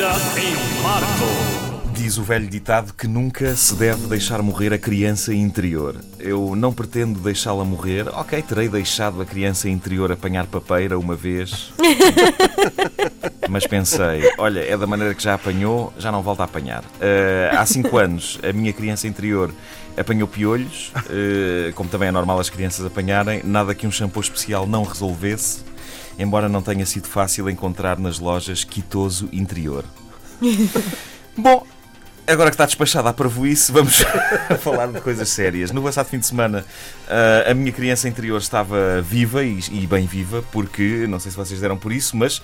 vida em Marco. Diz o velho ditado que nunca se deve deixar morrer a criança interior. Eu não pretendo deixá-la morrer. Ok, terei deixado a criança interior apanhar papeira uma vez. Mas pensei, olha, é da maneira que já apanhou, já não volta a apanhar. Uh, há cinco anos, a minha criança interior apanhou piolhos, uh, como também é normal as crianças apanharem, nada que um shampoo especial não resolvesse, embora não tenha sido fácil encontrar nas lojas quitoso interior. Bom, Agora que está despachada a parvoíce, vamos falar de coisas sérias. No passado fim de semana, uh, a minha criança interior estava viva e, e, bem viva, porque, não sei se vocês deram por isso, mas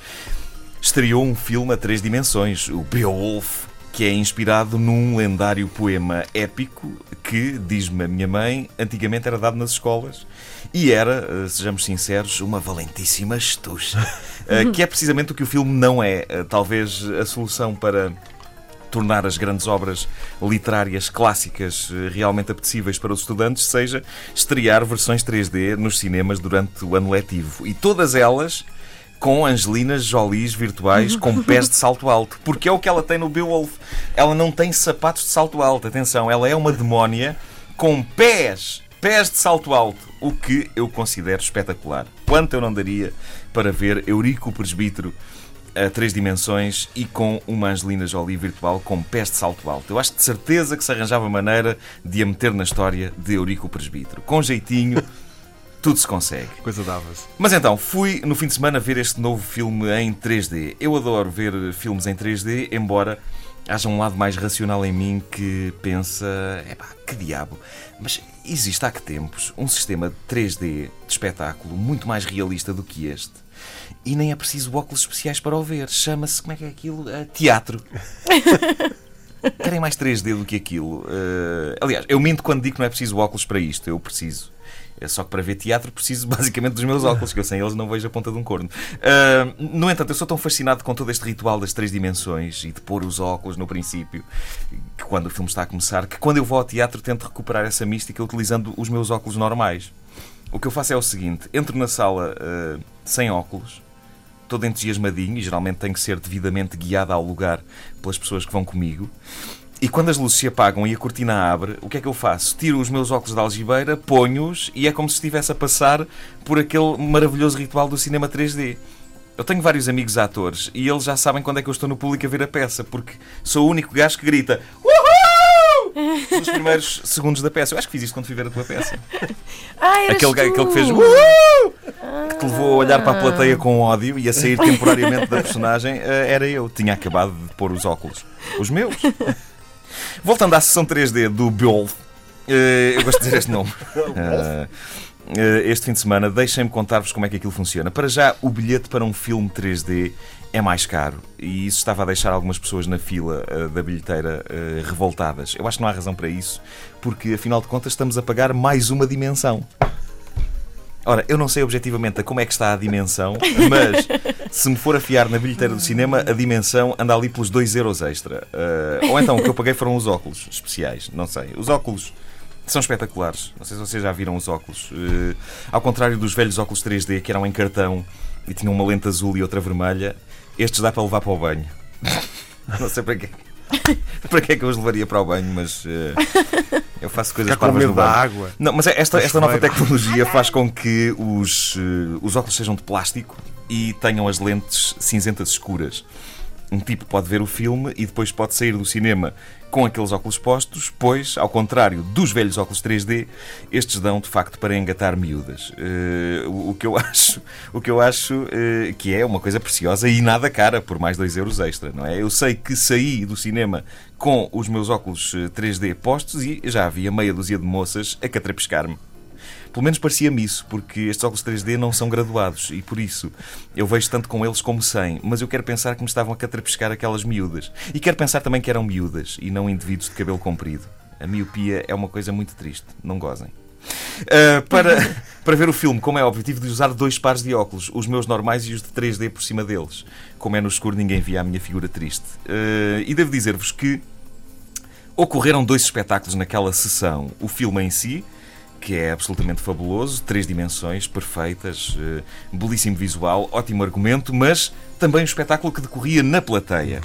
estreou um filme a três dimensões, o Beowulf, que é inspirado num lendário poema épico que, diz-me a minha mãe, antigamente era dado nas escolas e era, uh, sejamos sinceros, uma valentíssima estucha. Uh, que é precisamente o que o filme não é. talvez a solução para tornar as grandes obras literárias clássicas eh, realmente apetecíveis para os estudantes seja estrear versões 3D nos cinemas durante o ano letivo. E todas elas com Angelinas Jolies virtuais com pés de salto alto. Porque é o que ela tem no Beowulf. Ela não tem sapatos de salto alto. Atenção, ela é uma demónia com pés, pés de salto alto. O que eu considero espetacular. Quanto eu não daria para ver Eurico Presbítero a três dimensões e com uma Angelina Jolie virtual com pés de salto alto. Eu acho de certeza que se arranjava maneira de a meter na história de Eurico Presbítero. Com jeitinho, tudo se consegue. Coisa dava-se. Mas então, fui no fim de semana ver este novo filme em 3D. Eu adoro ver filmes em 3D, embora haja um lado mais racional em mim que pensa: epá, que diabo. Mas existe há que tempos um sistema de 3D de espetáculo muito mais realista do que este e nem é preciso óculos especiais para o ver. Chama-se, como é que é aquilo? Uh, teatro. Querem mais 3D do que aquilo. Uh, aliás, eu minto quando digo que não é preciso óculos para isto. Eu preciso. É só que para ver teatro preciso basicamente dos meus óculos, que eu sem eles não vejo a ponta de um corno. Uh, no entanto, eu sou tão fascinado com todo este ritual das três dimensões e de pôr os óculos no princípio, que quando o filme está a começar, que quando eu vou ao teatro tento recuperar essa mística utilizando os meus óculos normais. O que eu faço é o seguinte: entro na sala uh, sem óculos, todo entusiasmadinho, e geralmente tenho que ser devidamente guiado ao lugar pelas pessoas que vão comigo. E quando as luzes se apagam e a cortina abre, o que é que eu faço? Tiro os meus óculos de algibeira, ponho-os e é como se estivesse a passar por aquele maravilhoso ritual do cinema 3D. Eu tenho vários amigos atores e eles já sabem quando é que eu estou no público a ver a peça, porque sou o único gajo que grita nos primeiros segundos da peça. Eu acho que fiz isto quando fui ver a tua peça. Ah, aquele, tu. aquele que fez Uhul! que te levou a olhar para a plateia com ódio e a sair temporariamente da personagem eh, era eu. Tinha acabado de pôr os óculos. Os meus. Voltando à sessão 3D do Beowulf, eh, eu gosto de dizer este nome. Eh, este fim de semana, deixem-me contar-vos como é que aquilo funciona. Para já, o bilhete para um filme 3D é mais caro e isso estava a deixar algumas pessoas na fila uh, da bilheteira uh, revoltadas. Eu acho que não há razão para isso, porque afinal de contas estamos a pagar mais uma dimensão. Ora, eu não sei objetivamente como é que está a dimensão, mas se me for a fiar na bilheteira do cinema, a dimensão anda ali pelos 2 euros extra. Uh, ou então o que eu paguei foram os óculos especiais, não sei. Os óculos são espetaculares. Não sei se vocês já viram os óculos. Uh, ao contrário dos velhos óculos 3D que eram em cartão e tinham uma lente azul e outra vermelha, estes dá para levar para o banho. Não sei para quê. para que é que eu os levaria para o banho, mas uh, eu faço coisas Ficar parvas no banho. água. Não, mas é esta, esta nova tecnologia faz com que os, uh, os óculos sejam de plástico e tenham as lentes cinzentas escuras. Um tipo pode ver o filme e depois pode sair do cinema com aqueles óculos postos, pois, ao contrário dos velhos óculos 3D, estes dão de facto para engatar miúdas. Uh, o, que eu acho, o que eu acho uh, que é uma coisa preciosa e nada cara por mais 2 euros extra, não é? Eu sei que saí do cinema com os meus óculos 3D postos e já havia meia dúzia de moças a catrapiscar-me. Pelo menos parecia-me isso, porque estes óculos 3D não são graduados e por isso eu vejo tanto com eles como sem, mas eu quero pensar que me estavam a catrapiscar aquelas miúdas. E quero pensar também que eram miúdas e não indivíduos de cabelo comprido. A miopia é uma coisa muito triste, não gozem. Uh, para, para ver o filme, como é óbvio, tive de usar dois pares de óculos, os meus normais e os de 3D por cima deles. Como é no escuro, ninguém via a minha figura triste. Uh, e devo dizer-vos que ocorreram dois espetáculos naquela sessão. O filme em si, que é absolutamente fabuloso, três dimensões perfeitas, uh, belíssimo visual, ótimo argumento, mas também um espetáculo que decorria na plateia.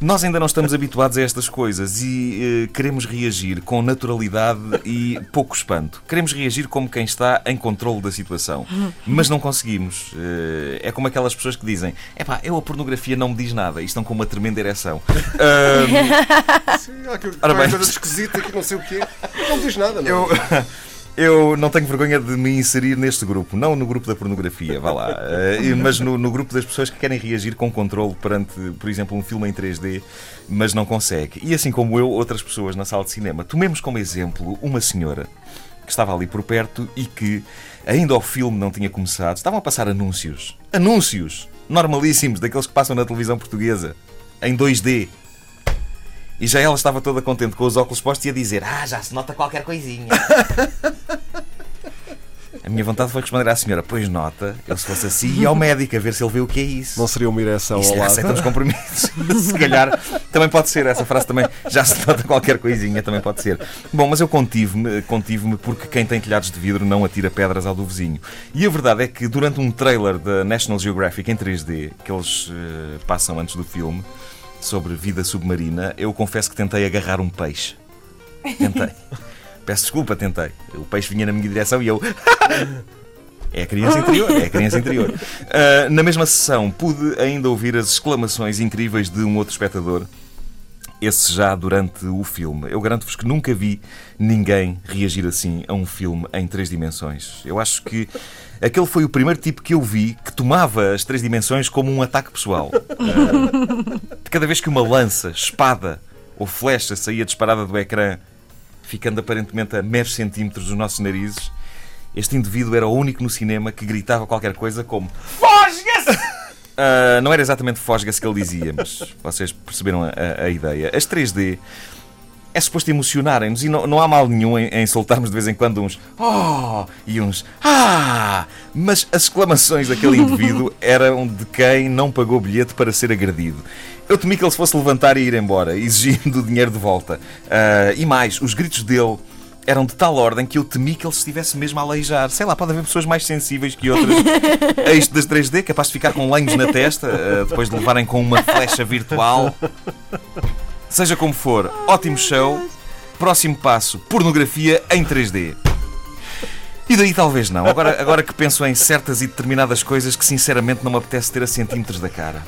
Nós ainda não estamos habituados a estas coisas e uh, queremos reagir com naturalidade e pouco espanto. Queremos reagir como quem está em controle da situação, mas não conseguimos. Uh, é como aquelas pessoas que dizem: é pá, eu a pornografia não me diz nada e estão com uma tremenda ereção. Uh, Sim, há que, Ora bem, coisa esquisita que não sei o quê. Não diz nada, não. Eu... Eu não tenho vergonha de me inserir neste grupo, não no grupo da pornografia, vá lá, uh, mas no, no, grupo das pessoas que querem reagir com controle perante, por exemplo, um filme em 3D, mas não consegue. E assim como eu, outras pessoas na sala de cinema. Tomemos como exemplo uma senhora que estava ali por perto e que, ainda o filme não tinha começado, estavam a passar anúncios. Anúncios! Normalíssimos, daqueles que passam na televisão portuguesa, em 2D. E já ela estava toda contente com os óculos postos e a dizer: Ah, já se nota qualquer coisinha. A minha vontade foi responder à senhora: Pois nota, eu se fosse assim ia ao médico a ver se ele vê o que é isso. Não seria uma ereção ao lado? Aceitamos compromissos. se calhar também pode ser, essa frase também já se nota qualquer coisinha, também pode ser. Bom, mas eu contive-me contive porque quem tem telhados de vidro não atira pedras ao do vizinho. E a verdade é que durante um trailer da National Geographic em 3D, que eles uh, passam antes do filme, sobre vida submarina, eu confesso que tentei agarrar um peixe. Tentei. Peço desculpa, tentei. O peixe vinha na minha direção e eu. É a criança interior, é a criança interior. Uh, na mesma sessão, pude ainda ouvir as exclamações incríveis de um outro espectador, esse já durante o filme. Eu garanto-vos que nunca vi ninguém reagir assim a um filme em três dimensões. Eu acho que aquele foi o primeiro tipo que eu vi que tomava as três dimensões como um ataque pessoal. De cada vez que uma lança, espada ou flecha saía disparada do ecrã, ficando aparentemente a meros centímetros dos nossos narizes, este indivíduo era o único no cinema que gritava qualquer coisa como Fosga-se! Uh, não era exatamente Fosga-se que ele dizia, mas vocês perceberam a, a, ideia. As 3D é suposto emocionarem-nos e não, não, há mal nenhum em, em, soltarmos de vez em quando uns Oh! e uns Ah! Mas as exclamações daquele indivíduo eram de quem não pagou bilhete para ser agredido. Eu temi que ele se fosse levantar e ir embora, exigindo o dinheiro de volta. Uh, e mais, os gritos dele eram de tal ordem que eu temi que ele estivesse mesmo a aleijar. Sei lá, pode haver pessoas mais sensíveis que outras a isto das 3D, capaz de ficar com lenhos na testa, uh, depois de levarem com uma flecha virtual. Seja como for, ótimo show. Próximo passo: pornografia em 3D. E daí talvez não. Agora, agora que penso em certas e determinadas coisas que sinceramente não me apetece ter a centímetros da cara.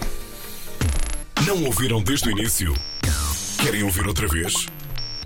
Não ouviram desde o início? Querem ouvir outra vez?